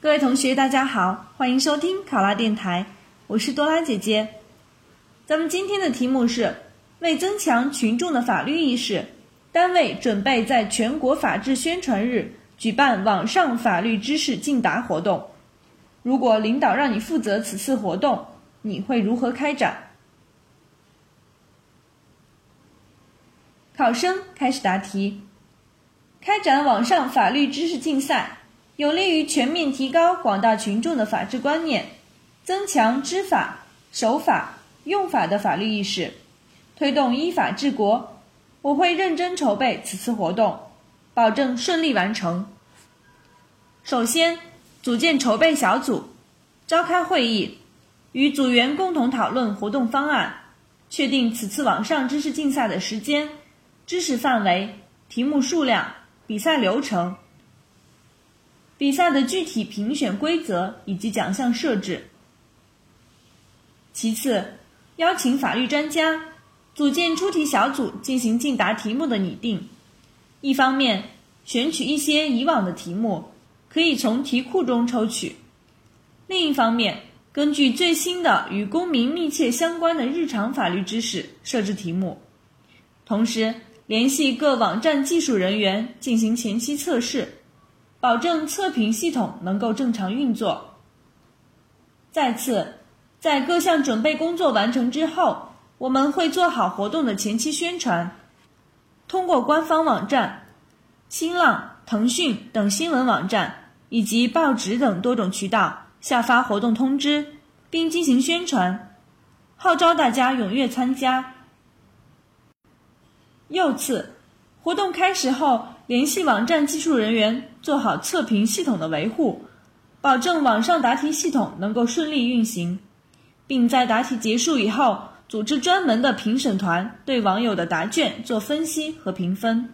各位同学，大家好，欢迎收听考拉电台，我是多拉姐姐。咱们今天的题目是：为增强群众的法律意识，单位准备在全国法制宣传日举办网上法律知识竞答活动。如果领导让你负责此次活动，你会如何开展？考生开始答题。开展网上法律知识竞赛，有利于全面提高广大群众的法治观念，增强知法、守法、用法的法律意识，推动依法治国。我会认真筹备此次活动，保证顺利完成。首先，组建筹备小组，召开会议，与组员共同讨论活动方案，确定此次网上知识竞赛的时间、知识范围、题目数量。比赛流程、比赛的具体评选规则以及奖项设置。其次，邀请法律专家组建出题小组进行竞答题目的拟定。一方面，选取一些以往的题目，可以从题库中抽取；另一方面，根据最新的与公民密切相关的日常法律知识设置题目，同时。联系各网站技术人员进行前期测试，保证测评系统能够正常运作。再次，在各项准备工作完成之后，我们会做好活动的前期宣传，通过官方网站、新浪、腾讯等新闻网站以及报纸等多种渠道下发活动通知，并进行宣传，号召大家踊跃参加。又次，活动开始后，联系网站技术人员做好测评系统的维护，保证网上答题系统能够顺利运行，并在答题结束以后，组织专门的评审团对网友的答卷做分析和评分，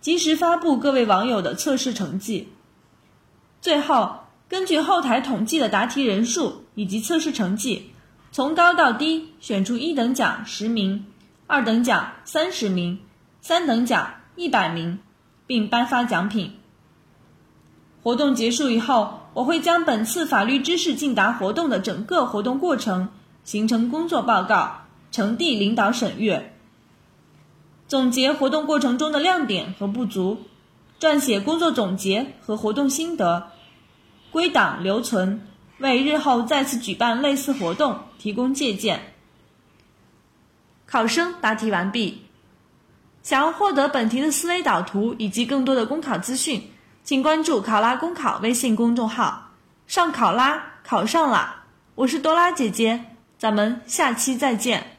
及时发布各位网友的测试成绩。最后，根据后台统计的答题人数以及测试成绩，从高到低选出一等奖十名。二等奖三十名，三等奖一百名，并颁发奖品。活动结束以后，我会将本次法律知识竞答活动的整个活动过程形成工作报告，呈递领导审阅。总结活动过程中的亮点和不足，撰写工作总结和活动心得，归档留存，为日后再次举办类似活动提供借鉴。考生答题完毕。想要获得本题的思维导图以及更多的公考资讯，请关注“考拉公考”微信公众号。上考拉，考上了！我是多拉姐姐，咱们下期再见。